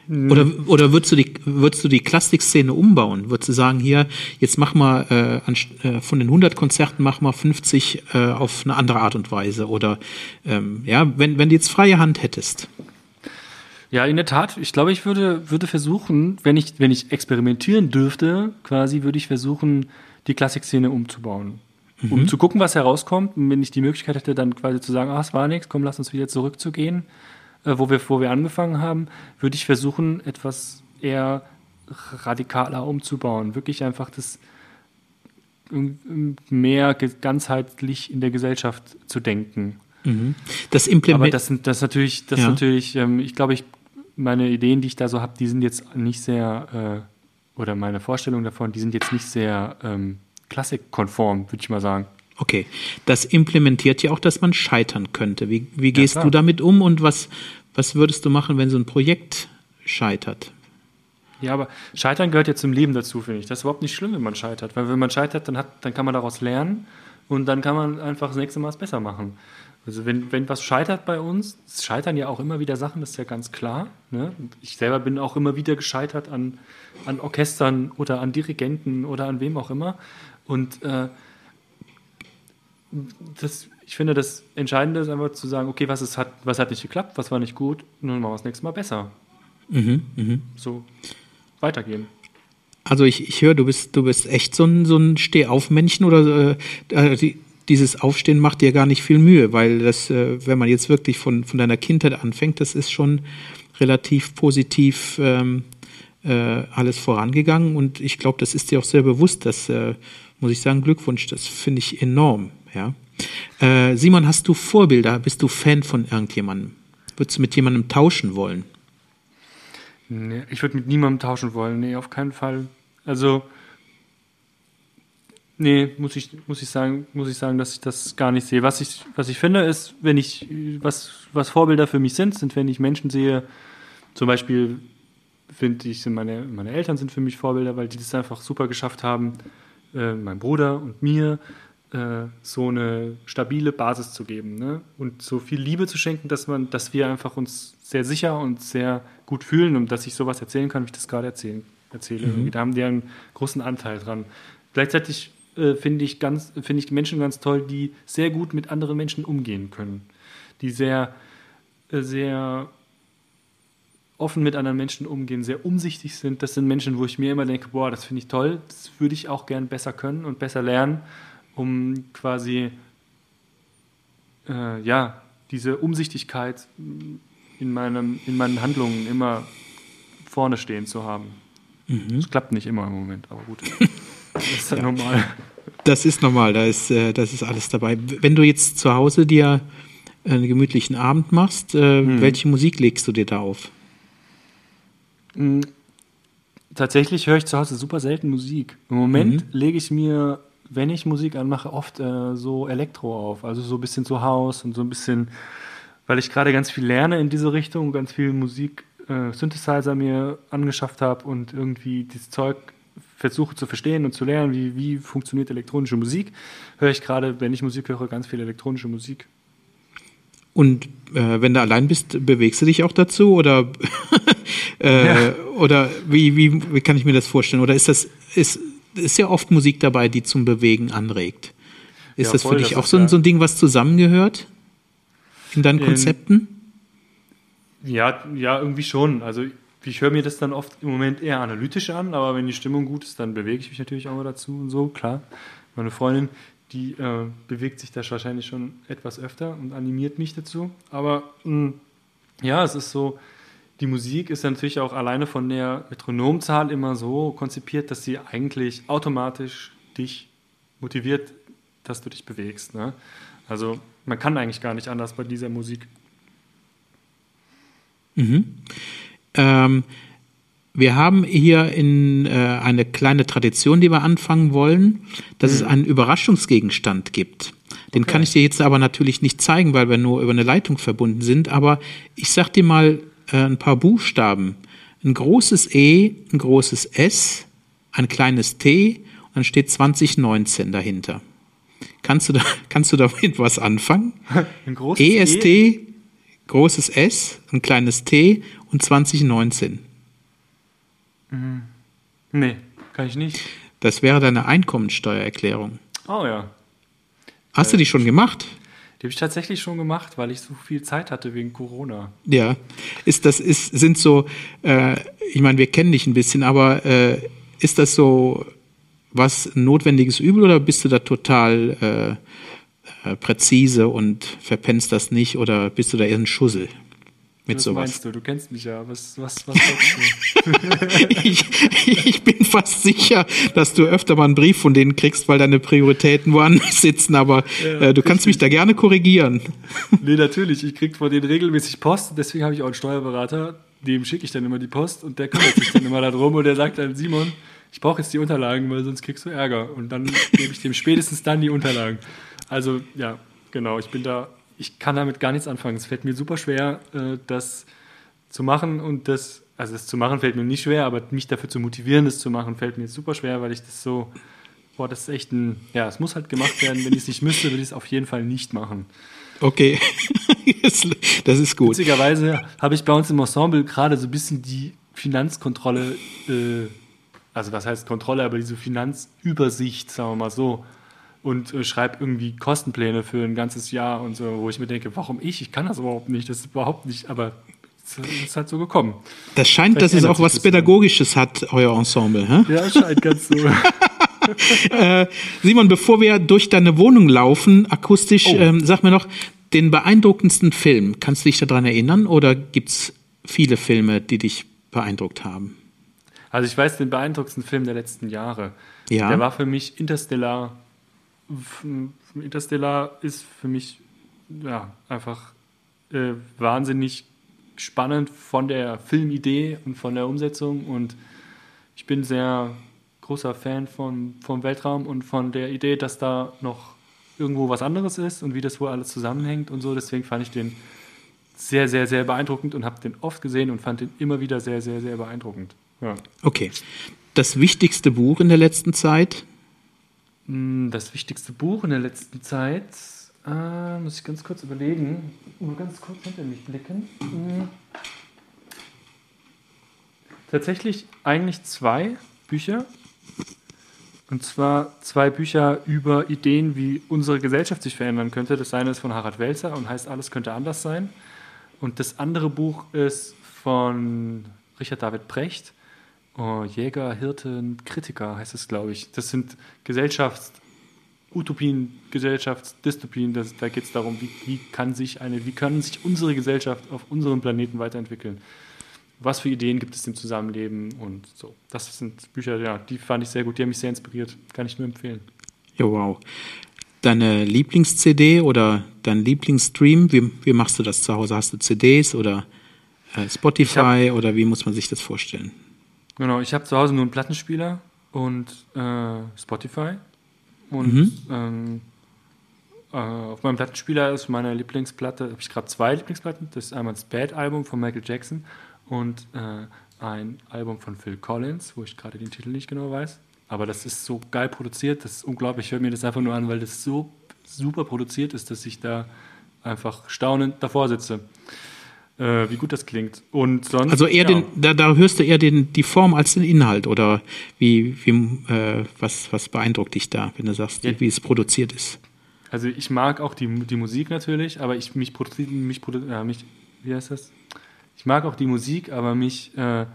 Oder, oder würdest du die, würdest du die Klassikszene umbauen? Würdest du sagen, hier, jetzt mach mal äh, an, äh, von den 100 Konzerten mach mal 50 äh, auf eine andere Art und Weise? Oder ähm, ja, wenn, wenn du jetzt freie Hand hättest? Ja, in der Tat. Ich glaube, ich würde, würde versuchen, wenn ich, wenn ich experimentieren dürfte, quasi würde ich versuchen, die Klassikszene umzubauen. Mhm. Um zu gucken, was herauskommt. Und wenn ich die Möglichkeit hätte, dann quasi zu sagen, ah, es war nichts, komm, lass uns wieder zurückzugehen äh, wo, wir, wo wir angefangen haben, würde ich versuchen, etwas eher radikaler umzubauen. Wirklich einfach das mehr ganzheitlich in der Gesellschaft zu denken. Mhm. Das Implement Aber das, das natürlich, das ja. natürlich, ähm, ich glaube, ich, meine Ideen, die ich da so habe, die sind jetzt nicht sehr, äh, oder meine Vorstellungen davon, die sind jetzt nicht sehr ähm, klassikkonform, würde ich mal sagen. Okay, das implementiert ja auch, dass man scheitern könnte. Wie, wie gehst ja, du damit um und was, was würdest du machen, wenn so ein Projekt scheitert? Ja, aber Scheitern gehört ja zum Leben dazu, finde ich. Das ist überhaupt nicht schlimm, wenn man scheitert. Weil wenn man scheitert, dann, hat, dann kann man daraus lernen und dann kann man einfach das nächste Mal es besser machen. Also wenn, wenn was scheitert bei uns, scheitern ja auch immer wieder Sachen, das ist ja ganz klar. Ne? Ich selber bin auch immer wieder gescheitert an, an Orchestern oder an Dirigenten oder an wem auch immer. Und äh, das, ich finde, das Entscheidende ist einfach zu sagen, okay, was, ist, hat, was hat nicht geklappt, was war nicht gut, nun machen wir das nächste Mal besser. Mhm, mh. So weitergehen. Also ich, ich höre, du bist, du bist echt so ein, so ein Stehaufmännchen oder äh, äh, die, dieses Aufstehen macht dir gar nicht viel Mühe, weil das, äh, wenn man jetzt wirklich von, von deiner Kindheit anfängt, das ist schon relativ positiv ähm, äh, alles vorangegangen und ich glaube, das ist dir auch sehr bewusst, das äh, muss ich sagen, Glückwunsch, das finde ich enorm, ja. Äh, Simon, hast du Vorbilder? Bist du Fan von irgendjemandem? Würdest du mit jemandem tauschen wollen? Nee, ich würde mit niemandem tauschen wollen. Nee, auf keinen Fall. Also, nee, muss ich, muss ich sagen, muss ich sagen, dass ich das gar nicht sehe. Was ich, was ich finde, ist, wenn ich, was, was Vorbilder für mich sind, sind, wenn ich Menschen sehe, zum Beispiel finde ich, sind meine, meine Eltern sind für mich Vorbilder, weil die das einfach super geschafft haben, äh, mein Bruder und mir äh, so eine stabile Basis zu geben ne? und so viel Liebe zu schenken, dass man, dass wir einfach uns sehr sicher und sehr gut fühlen und dass ich sowas erzählen kann, wie ich das gerade erzählen, erzähle. Mhm. Da haben die einen großen Anteil dran. Gleichzeitig äh, finde ich, ganz, ich Menschen ganz toll, die sehr gut mit anderen Menschen umgehen können, die sehr, äh, sehr offen mit anderen Menschen umgehen, sehr umsichtig sind. Das sind Menschen, wo ich mir immer denke, boah, das finde ich toll, das würde ich auch gern besser können und besser lernen um quasi äh, ja, diese Umsichtigkeit in, meinem, in meinen Handlungen immer vorne stehen zu haben. Mhm. Das klappt nicht immer im Moment, aber gut. Das ist ja, ja normal. Das ist normal, da ist, äh, das ist alles dabei. Wenn du jetzt zu Hause dir einen gemütlichen Abend machst, äh, mhm. welche Musik legst du dir da auf? Mhm. Tatsächlich höre ich zu Hause super selten Musik. Im Moment mhm. lege ich mir wenn ich Musik anmache, oft äh, so Elektro auf. Also so ein bisschen zu Haus und so ein bisschen, weil ich gerade ganz viel lerne in diese Richtung, ganz viel Musik, äh, Synthesizer mir angeschafft habe und irgendwie dieses Zeug versuche zu verstehen und zu lernen, wie, wie funktioniert elektronische Musik, höre ich gerade, wenn ich Musik höre, ganz viel elektronische Musik. Und äh, wenn du allein bist, bewegst du dich auch dazu oder äh, ja. oder wie, wie, wie kann ich mir das vorstellen? Oder ist das ist ist ja oft Musik dabei, die zum Bewegen anregt. Ist ja, das voll, für dich auch so ein, so ein Ding, was zusammengehört in deinen ähm, Konzepten? Ja, ja, irgendwie schon. Also ich höre mir das dann oft im Moment eher analytisch an, aber wenn die Stimmung gut ist, dann bewege ich mich natürlich auch mal dazu und so, klar. Meine Freundin, die äh, bewegt sich da wahrscheinlich schon etwas öfter und animiert mich dazu. Aber mh, hm, ja, es ist so, die Musik ist natürlich auch alleine von der Metronomzahl immer so konzipiert, dass sie eigentlich automatisch dich motiviert, dass du dich bewegst. Ne? Also man kann eigentlich gar nicht anders bei dieser Musik. Mhm. Ähm, wir haben hier in, äh, eine kleine Tradition, die wir anfangen wollen, dass mhm. es einen Überraschungsgegenstand gibt. Den okay. kann ich dir jetzt aber natürlich nicht zeigen, weil wir nur über eine Leitung verbunden sind. Aber ich sag dir mal ein paar Buchstaben. Ein großes E, ein großes S, ein kleines T und dann steht 2019 dahinter. Kannst du, da, kannst du damit was anfangen? Ein großes EST, e? großes S, ein kleines T und 2019. Mhm. Nee, kann ich nicht. Das wäre deine Einkommensteuererklärung. Oh ja. Hast äh, du die schon gemacht? Die habe ich tatsächlich schon gemacht, weil ich so viel Zeit hatte wegen Corona. Ja, ist das ist sind so, äh, ich meine, wir kennen dich ein bisschen, aber äh, ist das so was notwendiges Übel oder bist du da total äh, äh präzise und verpennst das nicht oder bist du da eher ein Schussel? mit was sowas. meinst du? Du kennst mich ja. Was, was, was du? Ich, ich bin fast sicher, dass du öfter mal einen Brief von denen kriegst, weil deine Prioritäten woanders sitzen, aber ja, äh, du kannst mich da gerne korrigieren. nee, natürlich. Ich krieg von denen regelmäßig Post, deswegen habe ich auch einen Steuerberater, dem schicke ich dann immer die Post und der kümmert sich dann immer darum und der sagt dann, Simon, ich brauche jetzt die Unterlagen, weil sonst kriegst du Ärger. Und dann gebe ich dem spätestens dann die Unterlagen. Also ja, genau, ich bin da ich kann damit gar nichts anfangen. Es fällt mir super schwer, äh, das zu machen und das, also das zu machen fällt mir nicht schwer, aber mich dafür zu motivieren, das zu machen, fällt mir super schwer, weil ich das so, boah, das ist echt ein, ja, es muss halt gemacht werden. Wenn ich es nicht müsste, würde ich es auf jeden Fall nicht machen. Okay, das ist gut. Witzigerweise habe ich bei uns im Ensemble gerade so ein bisschen die Finanzkontrolle, äh, also was heißt Kontrolle, aber diese Finanzübersicht, sagen wir mal so, und äh, schreibe irgendwie Kostenpläne für ein ganzes Jahr und so, wo ich mir denke, warum ich? Ich kann das überhaupt nicht. Das ist überhaupt nicht, aber ist halt so gekommen. Das scheint, Vielleicht dass es auch was. Pädagogisches hat, euer Ensemble. Hä? Ja, scheint ganz so. Äh, Simon, bevor wir durch deine Wohnung laufen, akustisch, Oh. ähm, sag mir noch, den beeindruckendsten Film, kannst du dich daran erinnern oder gibt's viele Filme, die dich beeindruckt haben? Also ich weiß den beeindruckendsten Film der letzten Jahre. Ja. Der war für mich Interstellar. Interstellar ist für mich ja, einfach äh, wahnsinnig spannend von der Filmidee und von der Umsetzung und ich bin sehr großer Fan von, vom Weltraum und von der Idee, dass da noch irgendwo was anderes ist und wie das wohl alles zusammenhängt und so. Deswegen fand ich den sehr, sehr, sehr beeindruckend und habe den oft gesehen und fand den immer wieder sehr, sehr, sehr beeindruckend. Ja. Okay. Das wichtigste Buch in der letzten Zeit? Mm, Das wichtigste Buch in der letzten Zeit, äh, muss ich ganz kurz überlegen, nur ganz kurz hinter mich blicken. Mm. Tatsächlich eigentlich zwei Bücher. Und zwar zwei Bücher über Ideen, wie unsere Gesellschaft sich verändern könnte. Das eine ist von Harald Welzer und heißt Alles könnte anders sein. Und das andere Buch ist von Richard David Precht. Oh, Jäger, Hirten, Kritiker heißt es, glaube ich. Das sind Gesellschaftsutopien, Gesellschaftsdystopien. Das, da geht es darum, wie, wie, kann sich eine, wie kann sich unsere Gesellschaft auf unserem Planeten weiterentwickeln. Was für Ideen gibt es im Zusammenleben und so. Das sind Bücher, ja, die fand ich sehr gut, die haben mich sehr inspiriert. Kann ich nur empfehlen. Ja, wow. Deine Lieblings-CD oder dein Lieblingsstream, wie, wie machst du das zu Hause? Hast du CDs oder äh, Spotify oder wie muss man sich das vorstellen? Genau, ich habe zu Hause nur einen Plattenspieler und äh, Spotify. Und Mhm. ähm, äh, auf meinem Plattenspieler ist meine Lieblingsplatte, habe ich gerade zwei Lieblingsplatten. Das ist einmal das Bad-Album von Michael Jackson und äh, ein Album von Phil Collins, wo ich gerade den Titel nicht genau weiß. Aber das ist so geil produziert, das ist unglaublich. Ich höre mir das einfach nur an, weil das so super produziert ist, dass ich da einfach staunend davor sitze. Äh, wie gut das klingt. Und sonst. Also eher ja. den, da, da hörst du eher den, die Form als den Inhalt oder wie, wie äh, was, was beeindruckt dich da, wenn du sagst, Ja. wie es produziert ist? Also ich mag auch die, die Musik natürlich, aber ich mich produziert mich, äh, mich wie heißt das? Ich mag auch die Musik, aber mich äh,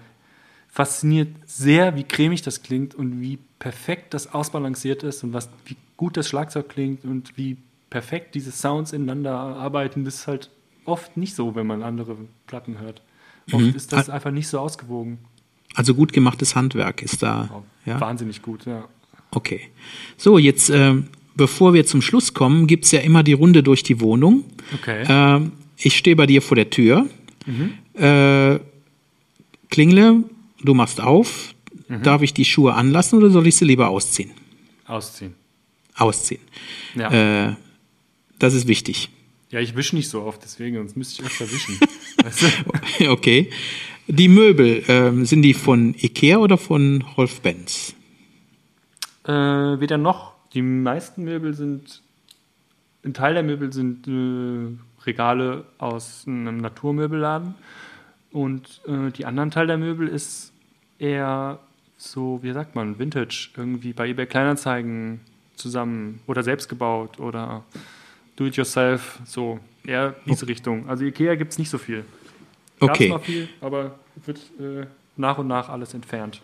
fasziniert sehr, wie cremig das klingt und wie perfekt das ausbalanciert ist und was wie gut das Schlagzeug klingt und wie perfekt diese Sounds ineinander arbeiten. Das ist halt oft nicht so, wenn man andere Platten hört. Oft Mhm. ist das einfach nicht so ausgewogen. Also gut gemachtes Handwerk ist da. Ja? Wahnsinnig gut, ja. Okay. So, jetzt, ähm, bevor wir zum Schluss kommen, gibt's ja immer die Runde durch die Wohnung. Okay. Ähm, ich stehe bei dir vor der Tür. Äh, klingle, du machst auf. Darf ich die Schuhe anlassen oder soll ich sie lieber ausziehen? Ausziehen. Ausziehen. Ja. Äh, das ist wichtig. Ja, ich wische nicht so oft, deswegen, sonst müsste ich öfter wischen. weißt du? Okay. Die Möbel, ähm, sind die von Ikea oder von Rolf Benz? Äh, weder noch. Die meisten Möbel sind, ein Teil der Möbel sind äh, Regale aus einem Naturmöbelladen und äh, die anderen Teil der Möbel ist eher so, wie sagt man, Vintage, irgendwie bei eBay Kleinanzeigen zusammen oder selbst gebaut oder do-it-yourself, so eher diese Richtung. Also Ikea gibt es nicht so viel. Gab's Okay. mal viel, aber wird äh, nach und nach alles entfernt.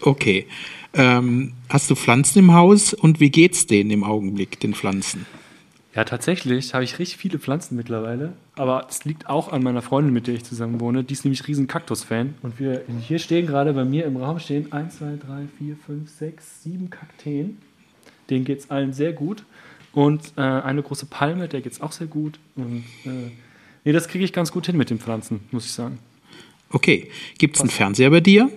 Okay. Ähm, hast du Pflanzen im Haus und wie geht's denen im Augenblick, den Pflanzen? Ja, tatsächlich habe ich richtig viele Pflanzen mittlerweile. Aber es liegt auch an meiner Freundin, mit der ich zusammen wohne. Die ist nämlich riesen Kaktus-Fan. Und wir hier stehen gerade bei mir im Raum stehen 1, 2, 3, 4, 5, 6, 7 Kakteen. Denen geht es allen sehr gut. Und äh, eine große Palme, der geht es auch sehr gut. Und äh, nee, das kriege ich ganz gut hin mit den Pflanzen, muss ich sagen. Okay. Gibt's einen Fernseher bei dir?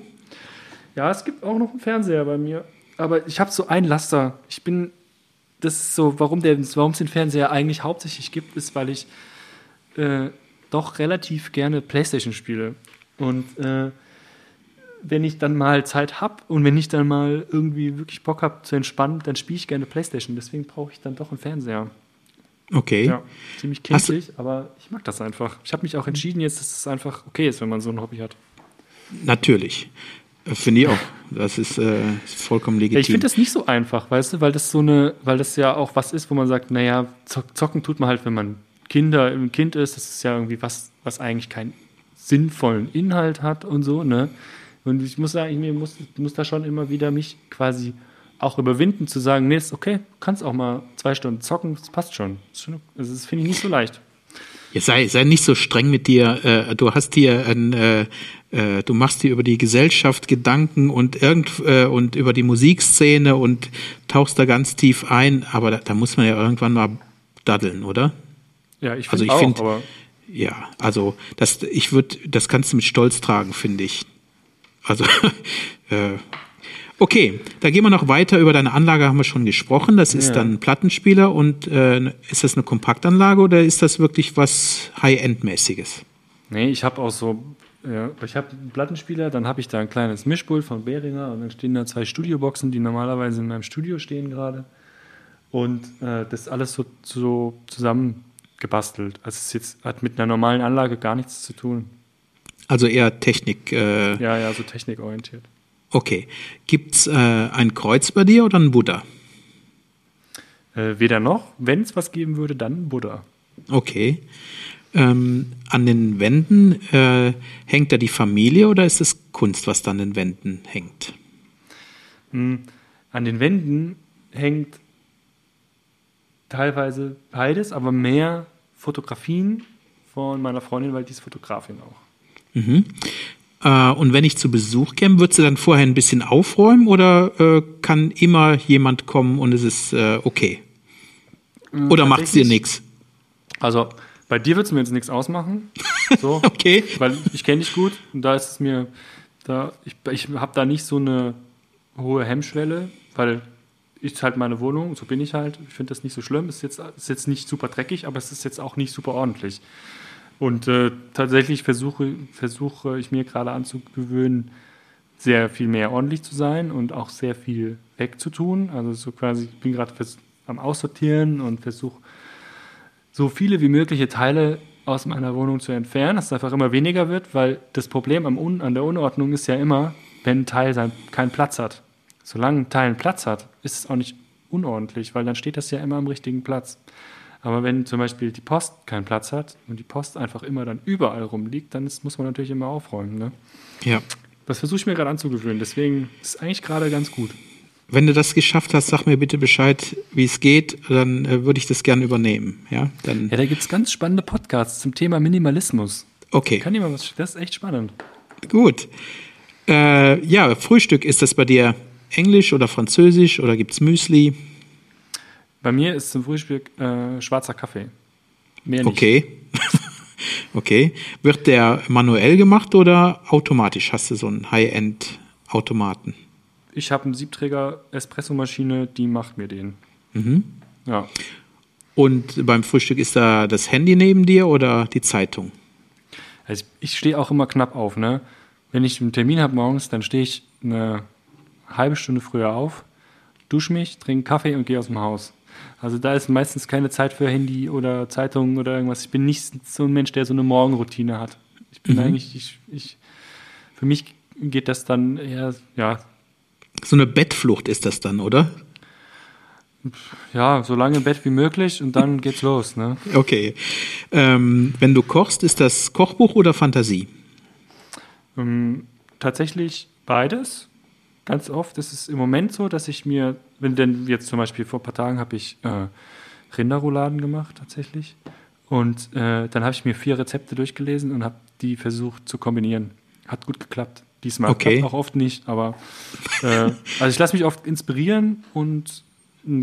Ja, es gibt auch noch einen Fernseher bei mir. Aber ich habe so ein Laster. Ich bin. Das ist so, warum es den Fernseher eigentlich hauptsächlich gibt, ist, weil ich äh, doch relativ gerne Playstation spiele. Und äh, wenn ich dann mal Zeit habe und wenn ich dann mal irgendwie wirklich Bock habe zu entspannen, dann spiele ich gerne Playstation. Deswegen brauche ich dann doch einen Fernseher. Okay. Ja, ziemlich kindlich, aber ich mag das einfach. Ich habe mich auch entschieden jetzt, dass es einfach okay ist, wenn man so ein Hobby hat. Natürlich. Äh, Finde ich auch. Das ist, äh, vollkommen legitim. Ich finde das nicht so einfach, weißt du, weil das so eine, weil das ja auch was ist, wo man sagt, naja, zock- zocken tut man halt, wenn man Kinder, ein Kind ist, das ist ja irgendwie was, was eigentlich kein sinnvollen Inhalt hat und so, ne? Und ich muss sagen, ich mir muss, muss da schon immer wieder mich quasi auch überwinden, zu sagen, nee, ist okay, kannst auch mal zwei Stunden zocken, das passt schon. Das, also das finde ich nicht so leicht. Jetzt sei, sei nicht so streng mit dir. Äh, du hast hier ein, äh, äh, du machst dir über die Gesellschaft Gedanken und irgend äh, und über die Musikszene und tauchst da ganz tief ein, aber da, da muss man ja irgendwann mal daddeln, oder? Ja, ich Also finde ich auch, finde, aber ja, also das, ich würde, das kannst du mit Stolz tragen, finde ich. Also, äh, okay, da gehen wir noch weiter. Über deine Anlage haben wir schon gesprochen. Das ist Ja. dann ein Plattenspieler und äh, ist das eine Kompaktanlage oder ist das wirklich was High-End-mäßiges? Nee, ich habe auch so, ja, ich habe einen Plattenspieler, dann habe ich da ein kleines Mischpult von Behringer und dann stehen da zwei Studioboxen, die normalerweise in meinem Studio stehen gerade. Und äh, das ist alles so, so zusammengebastelt. Also es jetzt, hat mit einer normalen Anlage gar nichts zu tun. Also eher Technik. Äh, Ja, ja, so technikorientiert. Okay. Gibt's äh, ein Kreuz bei dir oder ein Buddha? Äh, weder noch, wenn es was geben würde, dann Buddha. Okay. Ähm, an den Wänden äh, hängt da die Familie oder ist es Kunst, was da an den Wänden hängt? Hm, An den Wänden hängt teilweise beides, aber mehr Fotografien von meiner Freundin, weil die ist Fotografin auch. Mhm. Äh, und wenn ich zu Besuch käme, würdest du dann vorher ein bisschen aufräumen oder äh, kann immer jemand kommen und es ist äh, okay? Oder macht es dir nichts? Also bei dir wird es mir jetzt nichts ausmachen. So, Okay. Weil ich kenne dich gut und da ist es mir, da, ich, ich habe da nicht so eine hohe Hemmschwelle, weil ist halt meine Wohnung, so bin ich halt. Ich finde das nicht so schlimm. Ist jetzt, ist jetzt nicht super dreckig, aber es ist jetzt auch nicht super ordentlich. Und äh, tatsächlich versuche, versuche ich mir gerade anzugewöhnen, sehr viel mehr ordentlich zu sein und auch sehr viel wegzutun. Also so quasi, ich bin gerade am Aussortieren und versuche so viele wie mögliche Teile aus meiner Wohnung zu entfernen, dass es einfach immer weniger wird, weil das Problem am Un an der Unordnung ist ja immer, wenn ein Teil sein, keinen Platz hat. Solange ein Teil einen Platz hat, ist es auch nicht unordentlich, weil dann steht das ja immer am richtigen Platz. Aber wenn zum Beispiel die Post keinen Platz hat und die Post einfach immer dann überall rumliegt, dann ist, muss man natürlich immer aufräumen. Ne? Ja. Das versuche ich mir gerade anzugewöhnen, deswegen ist es eigentlich gerade ganz gut. Wenn du das geschafft hast, sag mir bitte Bescheid, wie es geht, dann äh, würde ich das gerne übernehmen. Ja, dann Ja, da gibt es ganz spannende Podcasts zum Thema Minimalismus. okay, Kann jemand was? Das ist echt spannend. gut. Äh, ja, Frühstück ist das bei dir Englisch oder Französisch oder gibt's Müsli? Bei mir ist zum Frühstück äh, schwarzer Kaffee. Mehr nicht. Okay. okay. Wird der manuell gemacht oder automatisch? Hast du so einen High-End-Automaten? Ich habe eine Siebträger-Espressomaschine, die macht mir den. Mhm. Ja. Und beim Frühstück ist da das Handy neben dir oder die Zeitung? Also ich, ich stehe auch immer knapp auf. Ne? Wenn ich einen Termin habe morgens, dann stehe ich eine halbe Stunde früher auf, dusche mich, trinke Kaffee und gehe aus dem Haus. Also da ist meistens keine Zeit für Handy oder Zeitung oder irgendwas. Ich bin nicht so ein Mensch, der so eine Morgenroutine hat. Ich bin eigentlich, ich, ich, für mich geht das dann eher, ja, So eine Bettflucht ist das dann, oder? ja, so lange im Bett wie möglich und dann geht's los. Ne? Okay. Ähm, wenn du kochst, ist das Kochbuch oder Fantasie? Ähm, tatsächlich beides. Ganz oft ist es im Moment so, dass ich mir, wenn denn jetzt zum Beispiel vor ein paar Tagen habe ich äh, Rinderrouladen gemacht tatsächlich. Und äh, dann habe ich mir vier Rezepte durchgelesen und habe die versucht zu kombinieren. Hat gut geklappt. Diesmal Okay. auch oft nicht, aber äh, also ich lasse mich oft inspirieren und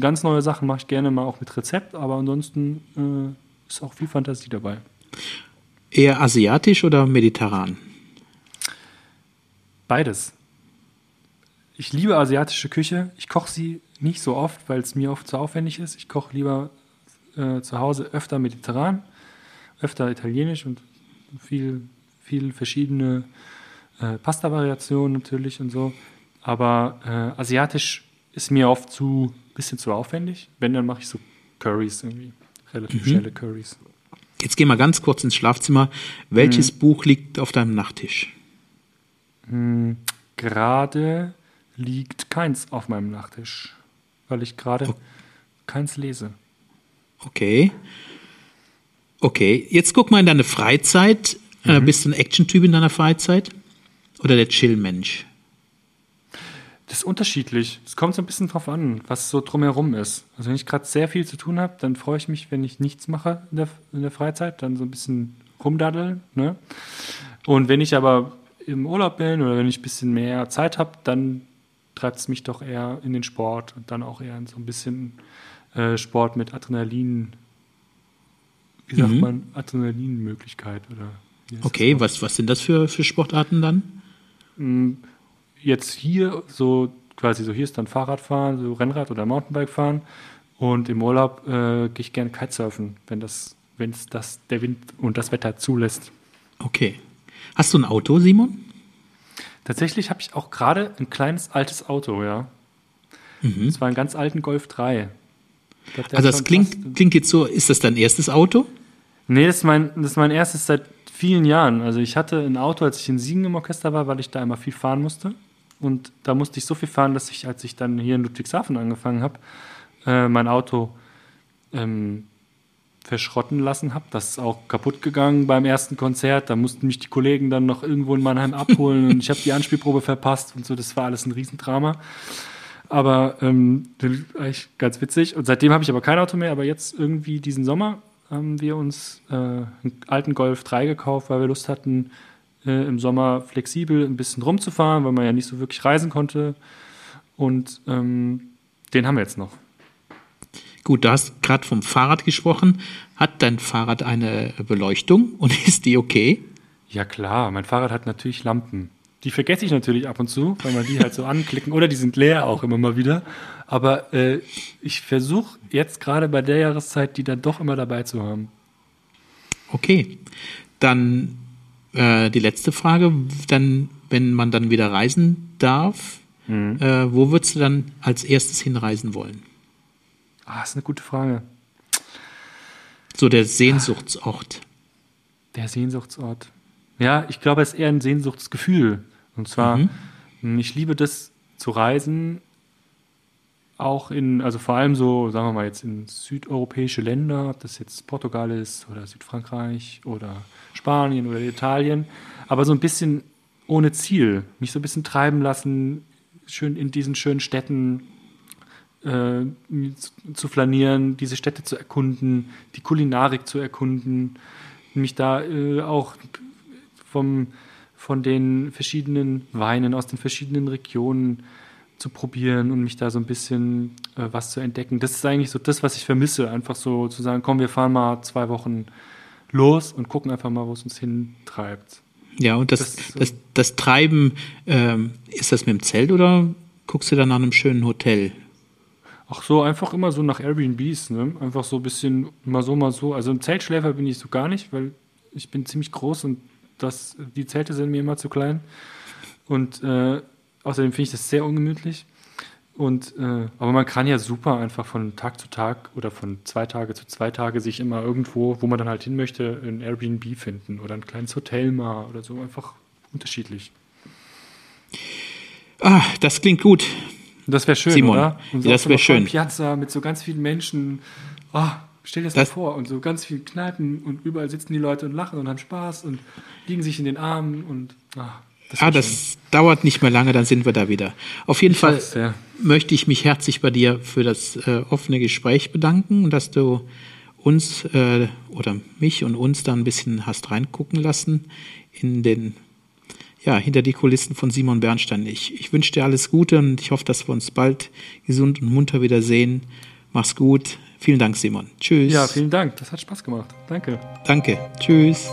ganz neue Sachen mache ich gerne mal auch mit Rezept, aber ansonsten äh, ist auch viel Fantasie dabei. Eher asiatisch oder mediterran? Beides. Ich liebe asiatische Küche. Ich koche sie nicht so oft, weil es mir oft zu aufwendig ist. Ich koche lieber äh, zu Hause öfter mediterran, öfter italienisch und viel, viel verschiedene äh, Pasta-Variationen natürlich und so. Aber äh, asiatisch ist mir oft zu bisschen zu aufwendig. Wenn, dann mache ich so Curries irgendwie. Relativ schnelle Curries. Jetzt geh mal ganz kurz ins Schlafzimmer. Welches Buch liegt auf deinem Nachttisch? Hm, gerade liegt keins auf meinem Nachttisch, weil ich gerade keins lese. Okay. Okay, jetzt guck mal in deine Freizeit. Äh, bist du ein Action-Typ in deiner Freizeit? Oder der Chill-Mensch? Das ist unterschiedlich. Es kommt so ein bisschen drauf an, was so drumherum ist. Also wenn ich gerade sehr viel zu tun habe, dann freue ich mich, wenn ich nichts mache in der, in der Freizeit, dann so ein bisschen rumdaddeln. Ne? Und wenn ich aber im Urlaub bin oder wenn ich ein bisschen mehr Zeit habe, dann treibt es mich doch eher in den Sport und dann auch eher in so ein bisschen äh, Sport mit Adrenalin, wie sagt Mhm. man, Adrenalinmöglichkeit oder Okay, was, was sind das für, für Sportarten dann? jetzt hier so quasi so hier ist dann Fahrradfahren, so Rennrad oder Mountainbike fahren und im Urlaub äh, gehe ich gerne Kitesurfen, wenn das wenn es das der Wind und das Wetter zulässt. Okay. Hast du ein Auto, Simon? Tatsächlich habe ich auch gerade ein kleines altes Auto, ja. Das war ein ganz alten Golf 3. Ich glaub, Also das klingt, klingt jetzt so, ist das dein erstes Auto? Nee, das ist, mein, das ist mein erstes seit vielen Jahren. Also ich hatte ein Auto, als ich in Siegen im Orchester war, weil ich da immer viel fahren musste. Und da musste ich so viel fahren, dass ich, als ich dann hier in Ludwigshafen angefangen habe, äh, mein Auto ähm, verschrotten lassen habe. Das ist auch kaputt gegangen beim ersten Konzert. Da mussten mich die Kollegen dann noch irgendwo in Mannheim abholen und ich habe die Anspielprobe verpasst und so. Das war alles ein Riesendrama. Aber ähm, eigentlich ganz witzig. Und seitdem habe ich aber kein Auto mehr. Aber jetzt irgendwie diesen Sommer haben wir uns äh, einen alten Golf 3 gekauft, weil wir Lust hatten, äh, im Sommer flexibel ein bisschen rumzufahren, weil man ja nicht so wirklich reisen konnte. Und ähm, den haben wir jetzt noch. Gut, du hast gerade vom Fahrrad gesprochen. Hat dein Fahrrad eine Beleuchtung und ist die okay? Ja klar, mein Fahrrad hat natürlich Lampen. Die vergesse ich natürlich ab und zu, weil man die halt so anklicken oder die sind leer auch immer mal wieder. Aber äh, ich versuche jetzt gerade bei der Jahreszeit, die dann doch immer dabei zu haben. Okay. Dann äh, die letzte Frage. Dann, wenn man dann wieder reisen darf, äh, wo würdest du dann als erstes hinreisen wollen? Ah, ist eine gute Frage. So der Sehnsuchtsort. Der Sehnsuchtsort. Ja, ich glaube, es ist eher ein Sehnsuchtsgefühl. Und zwar, mh, ich liebe das zu reisen, auch in, also vor allem so, sagen wir mal jetzt in südeuropäische Länder, ob das jetzt Portugal ist oder Südfrankreich oder Spanien oder Italien, aber so ein bisschen ohne Ziel, mich so ein bisschen treiben lassen, schön in diesen schönen Städten äh, zu, flanieren, diese Städte zu erkunden, die Kulinarik zu erkunden, mich da äh, auch vom, von den verschiedenen Weinen aus den verschiedenen Regionen zu probieren und mich da so ein bisschen äh, was zu entdecken. Das ist eigentlich so das, was ich vermisse. Einfach so zu sagen, komm, wir fahren mal zwei Wochen los und gucken einfach mal, wo es uns hintreibt. Ja, und das, Das das, das, Treiben, ähm, ist das mit dem Zelt oder guckst du dann nach einem schönen Hotel? Ach so, einfach immer so nach Airbnbs, ne? Einfach so ein bisschen mal so, mal so. Also im Zeltschläfer bin ich so gar nicht, weil ich bin ziemlich groß und das, die Zelte sind mir immer zu klein. Und äh, außerdem finde ich das sehr ungemütlich. Und, äh, aber man kann ja super einfach von Tag zu Tag oder von zwei Tage zu zwei Tage sich immer irgendwo, wo man dann halt hin möchte, ein Airbnb finden oder ein kleines Hotel mal oder so. Einfach unterschiedlich. Ah, das klingt gut. Und das wäre schön, Simon, oder? Und das so wär einer vollen schön. Piazza mit so ganz vielen Menschen. Oh, stell dir das, Das- mal vor. Und so ganz viele Kneipen und überall sitzen die Leute und lachen und haben Spaß und liegen sich in den Armen und ah, das Ah, das dauert nicht mehr lange, dann sind wir da wieder. Auf jeden Fall hoff's, ja. möchte ich mich herzlich bei dir für das äh, offene Gespräch bedanken und dass du uns äh, oder mich und uns da ein bisschen hast reingucken lassen in den ja, hinter die Kulissen von Simon Bernstein. Ich, ich wünsche dir alles Gute und ich hoffe, dass wir uns bald gesund und munter wieder sehen. Mach's gut. Vielen Dank, Simon. Tschüss. Ja, vielen Dank. Das hat Spaß gemacht. Danke. Danke. Tschüss.